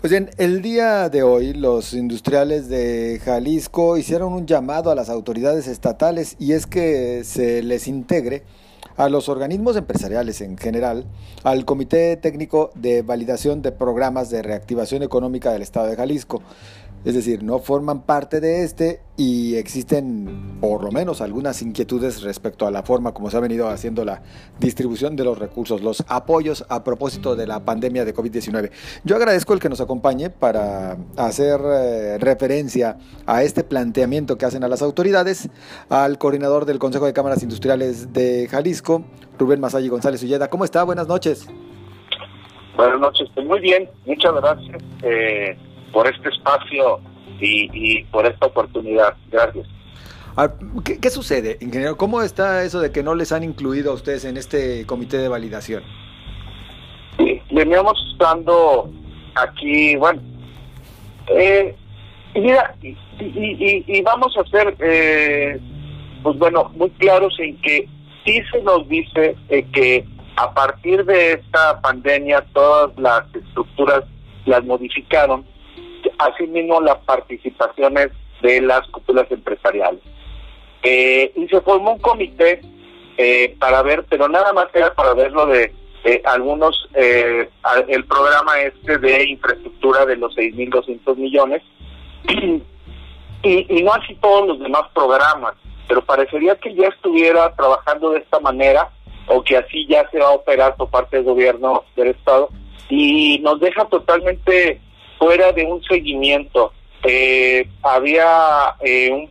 Pues bien, el día de hoy los industriales de Jalisco hicieron un llamado a las autoridades estatales y es que se les integre a los organismos empresariales en general, al Comité Técnico de Validación de Programas de Reactivación Económica del Estado de Jalisco. Es decir, no forman parte de este y existen por lo menos algunas inquietudes respecto a la forma como se ha venido haciendo la distribución de los recursos, los apoyos a propósito de la pandemia de COVID-19. Yo agradezco el que nos acompañe para hacer eh, referencia a este planteamiento que hacen a las autoridades, al coordinador del Consejo de Cámaras Industriales de Jalisco, Rubén Masayi González Ulleda. ¿Cómo está? Buenas noches. Buenas noches, estoy muy bien, muchas gracias. Eh por este espacio y, por esta oportunidad. Gracias. ¿Qué, sucede, ingeniero? ¿Cómo está eso de que no les han incluido a ustedes en este comité de validación? Sí, veníamos estando aquí, bueno, eh, y mira, y, vamos a ser, eh, pues bueno, muy claros en que sí se nos dice eh, que a partir de esta pandemia todas las estructuras las modificaron asimismo las participaciones de las cúpulas empresariales. Eh, y se formó un comité eh, para ver, pero nada más era para ver lo de algunos, eh, el programa este de infraestructura de los 6.200 millones, y, y no así todos los demás programas, pero parecería que ya estuviera trabajando de esta manera o que así ya se va a operar por parte del gobierno del Estado y nos deja totalmente fuera de un seguimiento. Eh, había eh,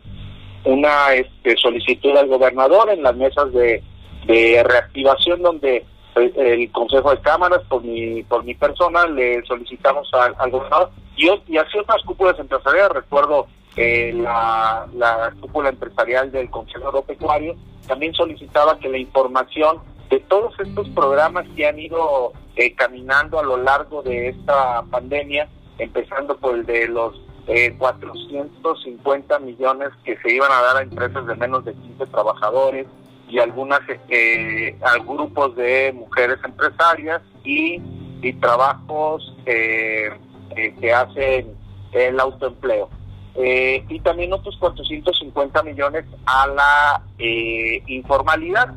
una este, solicitud al gobernador en las mesas de, reactivación donde el, Consejo de Cámaras, por mi, por mi persona, le solicitamos al, gobernador y, y así otras cúpulas empresariales. Recuerdo eh, la, la cúpula empresarial del Consejo Agropecuario también solicitaba que la información de todos estos programas que han ido caminando a lo largo de esta pandemia empezando por el de los eh, 450 millones que se iban a dar a empresas de menos de 15 trabajadores y algunas eh, a grupos de mujeres empresarias y, y trabajos eh, eh que hacen el autoempleo. Eh, y también otros 450 millones a la eh, informalidad,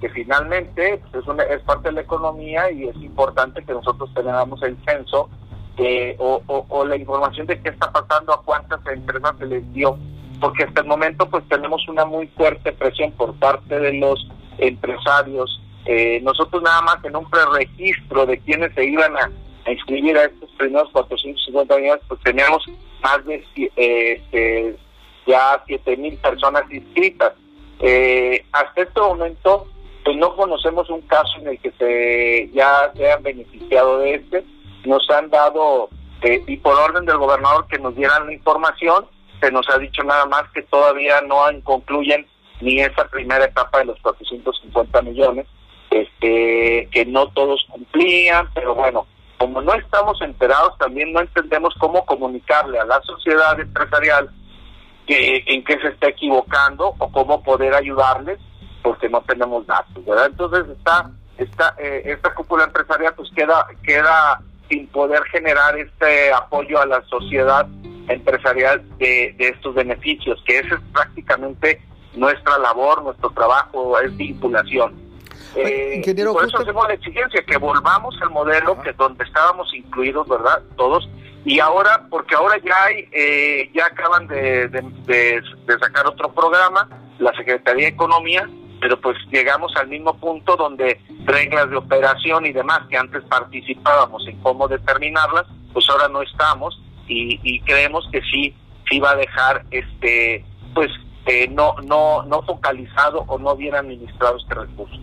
que finalmente pues, es, una, es parte de la economía y es importante que nosotros tengamos el censo eh, o, la información de qué está pasando, a cuántas empresas se les dio, porque hasta el momento pues tenemos una muy fuerte presión por parte de los empresarios. Eh, nosotros nada más en un preregistro de quienes se iban a, inscribir a estos primeros 450 millones, pues teníamos más de eh, ya 7 mil personas inscritas. Eh, hasta este momento, pues no conocemos un caso en el que se ya se hayan beneficiado de este nos han dado, eh, y por orden del gobernador que nos dieran la información, se nos ha dicho nada más que todavía no concluyen ni esa primera etapa de los 450 millones, este, que no todos cumplían, pero bueno, como no estamos enterados, también no entendemos cómo comunicarle a la sociedad empresarial que en qué se está equivocando o cómo poder ayudarles, porque no tenemos datos, ¿verdad? Entonces está eh, esta cúpula empresarial pues queda queda sin poder generar este apoyo a la sociedad empresarial de, estos beneficios, que esa es prácticamente nuestra labor, nuestro trabajo, es vinculación. Eh, por eso hacemos la exigencia, que volvamos al modelo que donde estábamos incluidos, ¿verdad? Todos. Y ahora, porque ahora ya hay, eh, ya acaban de, de, sacar otro programa, la Secretaría de Economía, pero pues llegamos al mismo punto donde reglas de operación y demás que antes participábamos en cómo determinarlas, pues ahora no estamos y, creemos que sí, sí va a dejar este, pues eh, no, no, no focalizado o no bien administrado este recurso.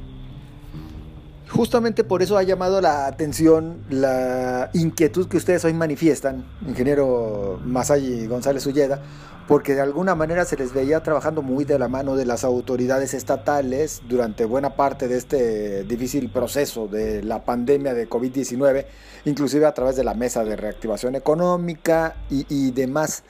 Justamente por eso ha llamado la atención la inquietud que ustedes hoy manifiestan, ingeniero Masay González Ulleda, porque de alguna manera se les veía trabajando muy de la mano de las autoridades estatales durante buena parte de este difícil proceso de la pandemia de COVID-19, inclusive a través de la mesa de reactivación económica y, demás.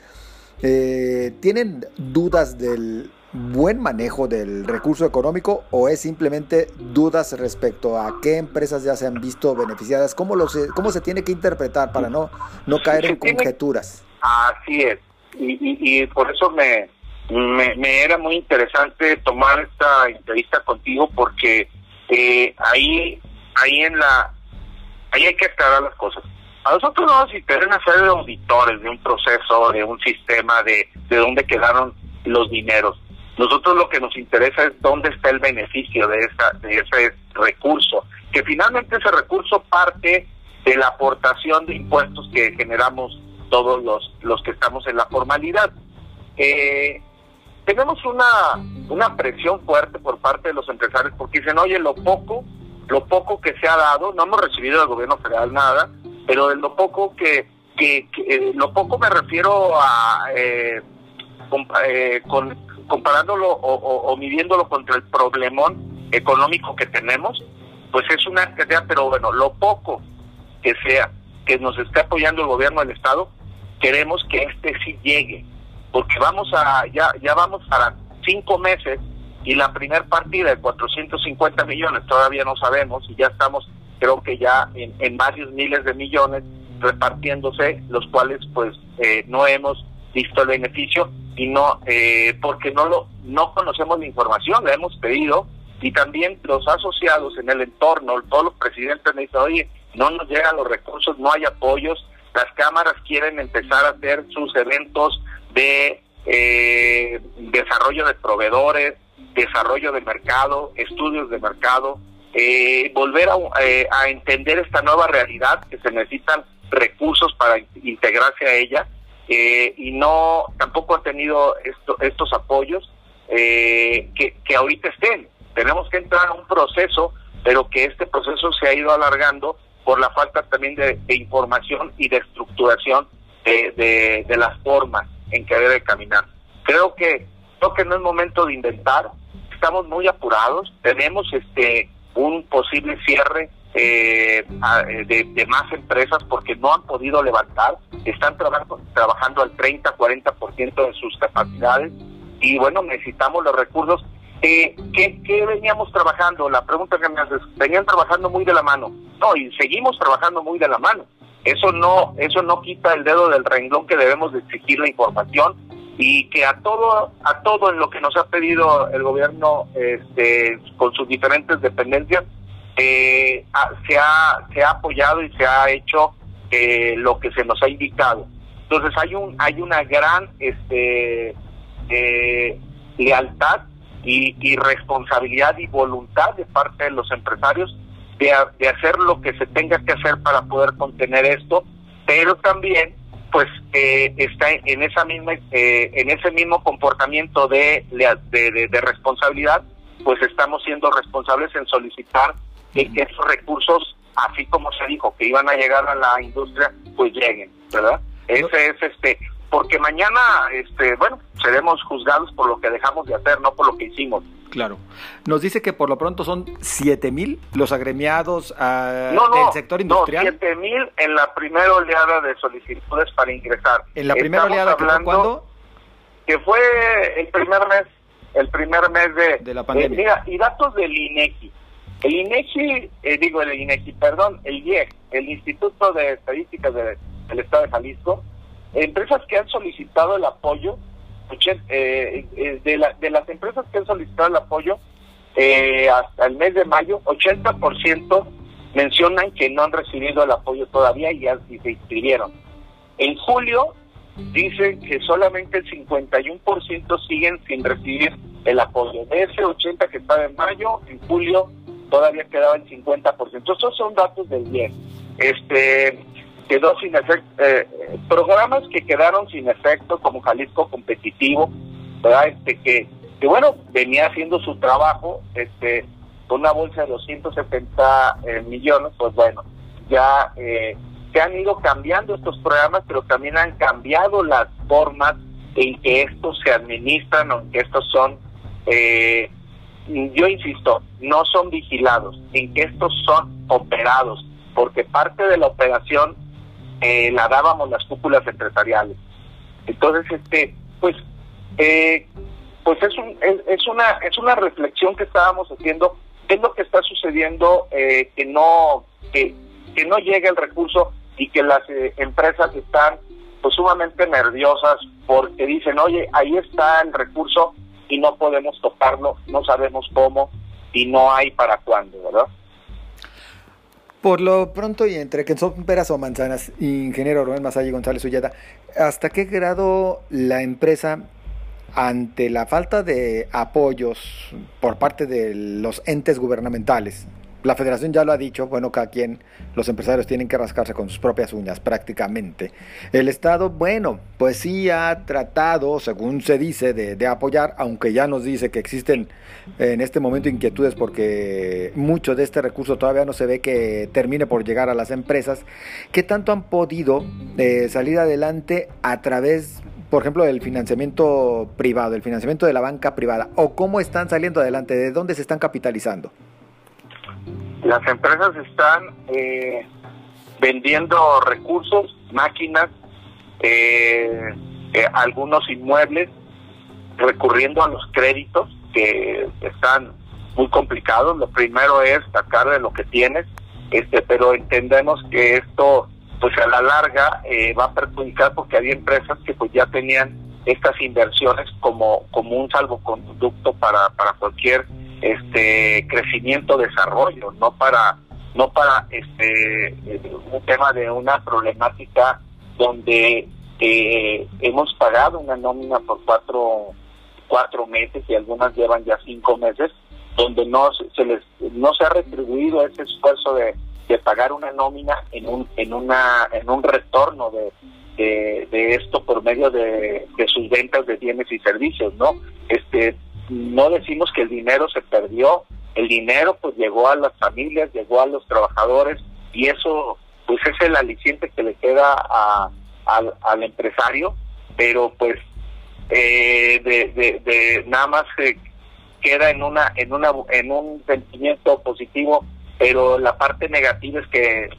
Eh, ¿Tienen dudas del buen manejo del recurso económico o es simplemente dudas respecto a qué empresas ya se han visto beneficiadas? ¿Cómo, lo se, cómo se tiene que interpretar para no, no caer en conjeturas? Así es, y, y, por eso me, me, era muy interesante tomar esta entrevista contigo porque eh, ahí, ahí en la, ahí hay que aclarar las cosas. A nosotros no nos interesa ser auditores de un proceso, de un sistema, de, de dónde quedaron los dineros. Nosotros lo que nos interesa es dónde está el beneficio de, esa, de ese recurso, que finalmente ese recurso parte de la aportación de impuestos que generamos todos los, los que estamos en la formalidad. Eh, tenemos una, una presión fuerte por parte de los empresarios porque dicen, oye, lo poco, lo poco que se ha dado, no hemos recibido del gobierno federal nada, pero de lo poco que, que, eh, lo poco me refiero a eh, eh, con, comparándolo o, midiéndolo contra el problemón económico que tenemos, pues es una cantidad, pero bueno, lo poco que sea que nos esté apoyando el gobierno del Estado, queremos que este sí llegue, porque vamos a, ya, ya vamos para cinco meses y la primer partida de 450 millones todavía no sabemos y ya estamos creo que ya en, en varios miles de millones repartiéndose, los cuales pues eh, no hemos visto el beneficio y no eh, porque no lo no conocemos la información la hemos pedido y también los asociados en el entorno todos los presidentes me dicen oye no nos llegan los recursos no hay apoyos las cámaras quieren empezar a hacer sus eventos de eh, desarrollo de proveedores desarrollo de mercado estudios de mercado eh, volver a, a entender esta nueva realidad que se necesitan recursos para integrarse a ella eh, y no tampoco ha tenido estos apoyos eh, que, ahorita estén. Tenemos que entrar a un proceso, pero que este proceso se ha ido alargando por la falta también de, información y de estructuración de, de, las formas en que debe caminar. Creo que creo que no es momento de inventar. Estamos muy apurados. Tenemos este un posible cierre eh, de, de, más empresas porque no han podido levantar, están trabajando, trabajando al 30, 40% de sus capacidades y bueno, necesitamos los recursos. Eh, ¿qué, ¿Qué veníamos trabajando? La pregunta que me haces, venían trabajando muy de la mano. No, y seguimos trabajando muy de la mano. Eso no, eso no quita el dedo del renglón que debemos de exigir la información y que a todo, a todo en lo que nos ha pedido el gobierno este, con sus diferentes dependencias, eh, se, ha, se ha apoyado y se ha hecho eh, lo que se nos ha indicado. Entonces hay un hay una gran este eh, lealtad y, y, responsabilidad y voluntad de parte de los empresarios de, de hacer lo que se tenga que hacer para poder contener esto, pero también pues eh, está en esa misma eh, en ese mismo comportamiento de, de, de, responsabilidad pues estamos siendo responsables en solicitar que, esos recursos, así como se dijo que iban a llegar a la industria, pues lleguen, ¿verdad? Ese es este, porque mañana, este, bueno, seremos juzgados por lo que dejamos de hacer, no por lo que hicimos. Claro. Nos dice que por lo pronto son 7 mil los agremiados uh, del sector industrial. No, 7 mil en la primera oleada de solicitudes para ingresar. ¿En la primera oleada que fue cuándo? Que fue el primer mes, el primer mes de, de la pandemia. Eh, mira, y datos del INEGI. El INEGI, eh, digo el INEGI, perdón, el IEC, el Instituto de Estadísticas del Estado de Jalisco, empresas que han solicitado el apoyo, eh, eh, de, la, de las empresas que han solicitado el apoyo hasta el mes de mayo, 80% mencionan que no han recibido el apoyo todavía y ya se inscribieron. En julio dicen que solamente el 51% siguen sin recibir el apoyo. De ese 80 que estaba en mayo, en julio todavía quedaba el 50%. Estos son datos del bien. Este quedó sin efecto, eh, programas que quedaron sin efecto como Jalisco competitivo, ¿verdad? Este que, que bueno, venía haciendo su trabajo, este con una bolsa de 270 eh, millones, pues bueno, ya eh, se han ido cambiando estos programas, pero también han cambiado las formas en que estos se administran o en que estos son eh, yo insisto, no son vigilados, en que estos son operados, porque parte de la operación eh, la dábamos las cúpulas empresariales. Entonces, este, pues, eh, pues es, un, es, una es una reflexión que estábamos haciendo qué es lo que está sucediendo eh, que no que, que no llega el recurso y que las eh, empresas están pues sumamente nerviosas porque dicen oye ahí está el recurso y no podemos tocarlo no sabemos cómo y no hay para cuándo verdad por lo pronto y entre que son peras o manzanas, ingeniero Rubén Masaya González Ulleda, ¿hasta qué grado la empresa ante la falta de apoyos por parte de los entes gubernamentales. La federación ya lo ha dicho, bueno, cada quien, los empresarios tienen que rascarse con sus propias uñas prácticamente. El Estado, bueno, pues sí ha tratado, según se dice, de, apoyar, aunque ya nos dice que existen en este momento inquietudes porque mucho de este recurso todavía no se ve que termine por llegar a las empresas. ¿Qué tanto han podido eh, salir adelante a través por ejemplo, del financiamiento privado, el financiamiento de la banca privada, o cómo están saliendo adelante, de dónde se están capitalizando? Las empresas están eh, vendiendo recursos, máquinas, eh, eh, algunos inmuebles, recurriendo a los créditos que están muy complicados. Lo primero es sacar de lo que tienes, este, pero entendemos que esto pues a la larga eh, va a perjudicar porque había empresas que pues ya tenían estas inversiones como como un salvoconducto para para cualquier este crecimiento desarrollo no para no para este un tema de una problemática donde eh, hemos pagado una nómina por cuatro cuatro meses y algunas llevan ya cinco meses donde no se les no se ha retribuido ese esfuerzo de de pagar una nómina en un en una en un retorno de, de, esto por medio de, de, sus ventas de bienes y servicios no este no decimos que el dinero se perdió el dinero pues llegó a las familias llegó a los trabajadores y eso pues es el aliciente que le queda a, al, empresario pero pues eh, de, de, nada más queda en una en una en un sentimiento positivo pero la parte negativa es que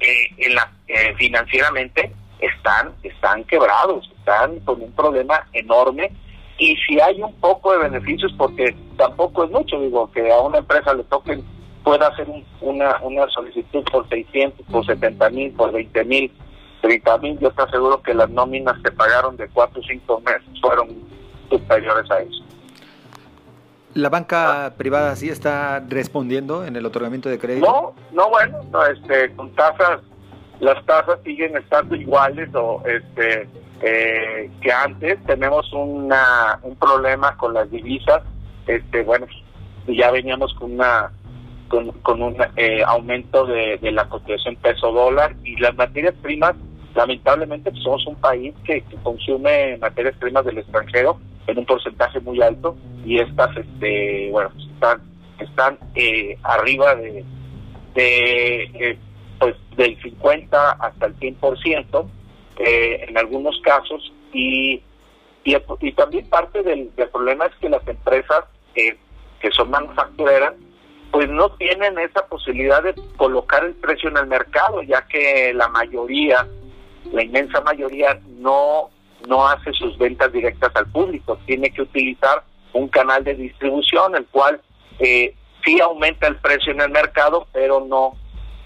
en la, eh, financieramente están, están quebrados, están con un problema enorme y si hay un poco de beneficios, porque tampoco es mucho, digo, que a una empresa le toquen, pueda hacer una, una solicitud por 600, por 70 mil, por 20 mil, 30 mil, yo te aseguro que las nóminas que pagaron de 4 o 5 meses fueron superiores a eso. ¿La banca privada sí está respondiendo en el otorgamiento de crédito? No, no, bueno, este, con tasas, las tasas siguen estando iguales o este eh, que antes. Tenemos una, un problema con las divisas, este, bueno, ya veníamos con una con, un eh, aumento de, la cotización peso dólar y las materias primas, lamentablemente pues, somos un país que consume materias primas del extranjero en un porcentaje muy alto y estas, este, bueno, están, están eh, arriba de, de eh, pues del 50 hasta el 100% eh, en algunos casos y, y, también parte del, del, problema es que las empresas eh, que son manufactureras pues no tienen esa posibilidad de colocar el precio en el mercado ya que la mayoría la inmensa mayoría no no hace sus ventas directas al público, tiene que utilizar un canal de distribución, el cual eh, sí aumenta el precio en el mercado, pero no,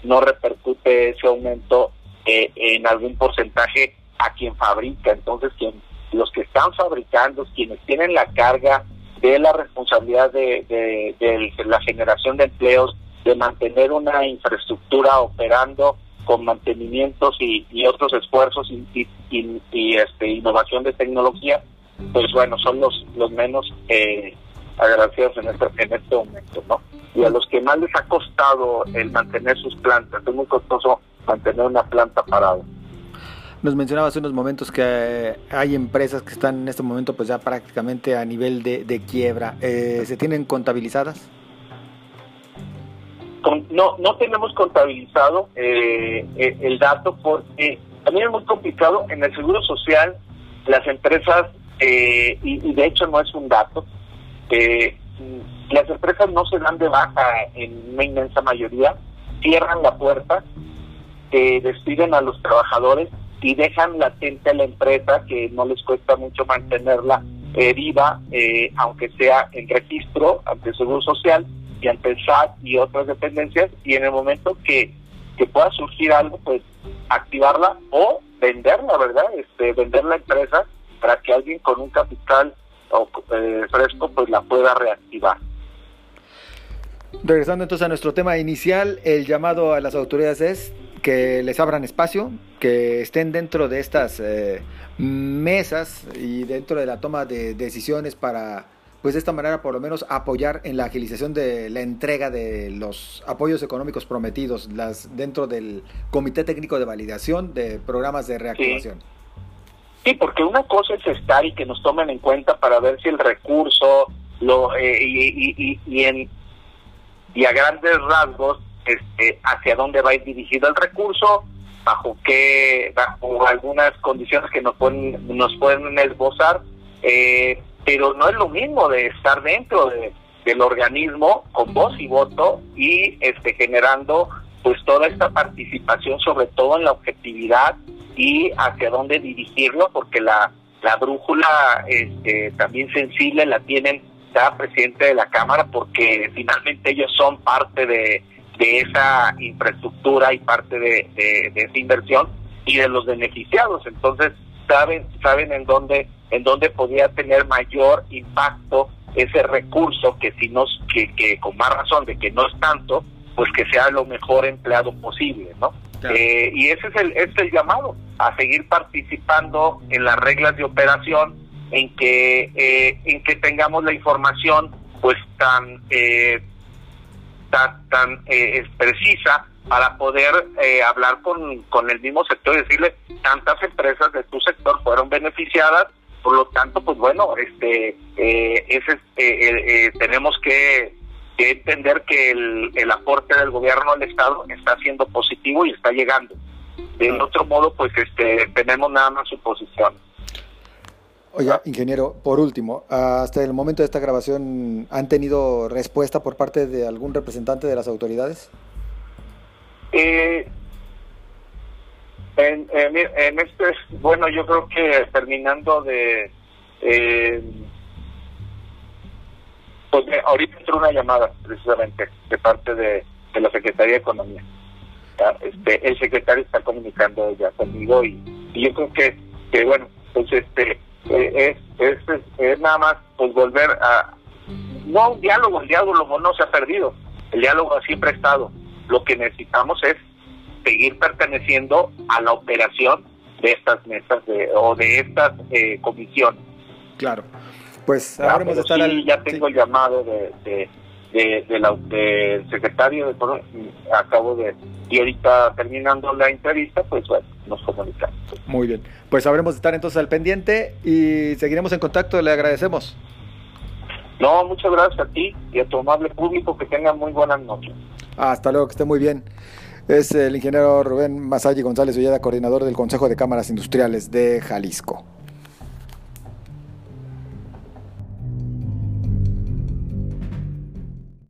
no repercute ese aumento eh, en algún porcentaje a quien fabrica. Entonces, quien, los que están fabricando, quienes tienen la carga de la responsabilidad de, de la generación de empleos, de mantener una infraestructura operando con mantenimientos y, otros esfuerzos y, este, innovación de tecnología, pues bueno, son los, los menos eh, agradecidos en este, en este momento, ¿no? Y a los que más les ha costado el mantener sus plantas, es muy costoso mantener una planta parada. Nos mencionaba hace unos momentos que hay empresas que están en este momento pues ya prácticamente a nivel de, de quiebra. Eh, ¿Se tienen contabilizadas? no, no tenemos contabilizado eh, eh, el dato porque también es muy complicado. En el Seguro Social, las empresas, eh, y, de hecho no es un dato, las empresas no se dan de baja en una inmensa mayoría, cierran la puerta, despiden a los trabajadores y dejan latente a la empresa que no les cuesta mucho mantenerla eh, viva, eh, aunque sea en registro ante el Seguro Social y ante el SAT y otras dependencias, y en el momento que, que pueda surgir algo, pues activarla o venderla, ¿verdad? Este, vender la empresa para que alguien con un capital eh, fresco pues la pueda reactivar. Regresando entonces a nuestro tema inicial, el llamado a las autoridades es que les abran espacio, que estén dentro de estas eh, mesas y dentro de la toma de decisiones para, pues de esta manera por lo menos apoyar en la agilización de la entrega de los apoyos económicos prometidos las, dentro del Comité Técnico de Validación de Programas de Reactivación. Sí. porque una cosa es estar y que nos tomen en cuenta para ver si el recurso lo eh, y, y, en, y a grandes rasgos este, hacia dónde va a ir dirigido el recurso, bajo qué, bajo algunas condiciones que nos pueden, nos pueden esbozar, eh, pero no es lo mismo de estar dentro del organismo con voz y voto y este generando pues toda esta participación sobre todo en la objetividad y hacia dónde dirigirlo porque la, la brújula este, también sensible la tienen cada presidente de la cámara porque finalmente ellos son parte de de esa infraestructura y parte de, esa inversión y de los beneficiados. Entonces, saben, saben en dónde, en dónde podría tener mayor impacto ese recurso que si nos, que, que con más razón de que no es tanto, pues que sea lo mejor empleado posible, ¿no? Eh, y ese es el, ese es el llamado, a seguir participando en las reglas de operación, en que, eh, en que tengamos la información pues tan eh, tan, eh, precisa para poder eh, hablar con, con el mismo sector y decirle tantas empresas de tu sector fueron beneficiadas por lo tanto pues bueno este eh, ese eh, tenemos que, entender que el, el aporte del gobierno al estado está siendo positivo y está llegando. De otro modo pues este tenemos nada más suposiciones Oiga, ingeniero, por último, hasta el momento de esta grabación, ¿han tenido respuesta por parte de algún representante de las autoridades? Eh, en, en, este, bueno, yo creo que terminando de, eh, pues ahorita entró una llamada precisamente de parte de, la Secretaría de Economía. Este, el secretario está comunicando ya conmigo y, y yo creo que, que bueno, pues este eh, es, es, nada más pues volver a no un diálogo, el diálogo no se ha perdido, el diálogo siempre ha estado. Lo que necesitamos es seguir perteneciendo a la operación de estas mesas de, o de estas eh, comisiones. Claro, pues ahora de estar Ya tengo el llamado de, de, la, del secretario de acabo de y ahorita terminando la entrevista pues bueno nos comunicamos. Muy bien. Pues sabremos estar entonces al pendiente y seguiremos en contacto. Le agradecemos. No muchas gracias a ti y a tu amable público que tengan muy buenas noches. Hasta luego que esté muy bien. Es el ingeniero Rubén Masalli González Ulleda, coordinador del Consejo de Cámaras Industriales de Jalisco.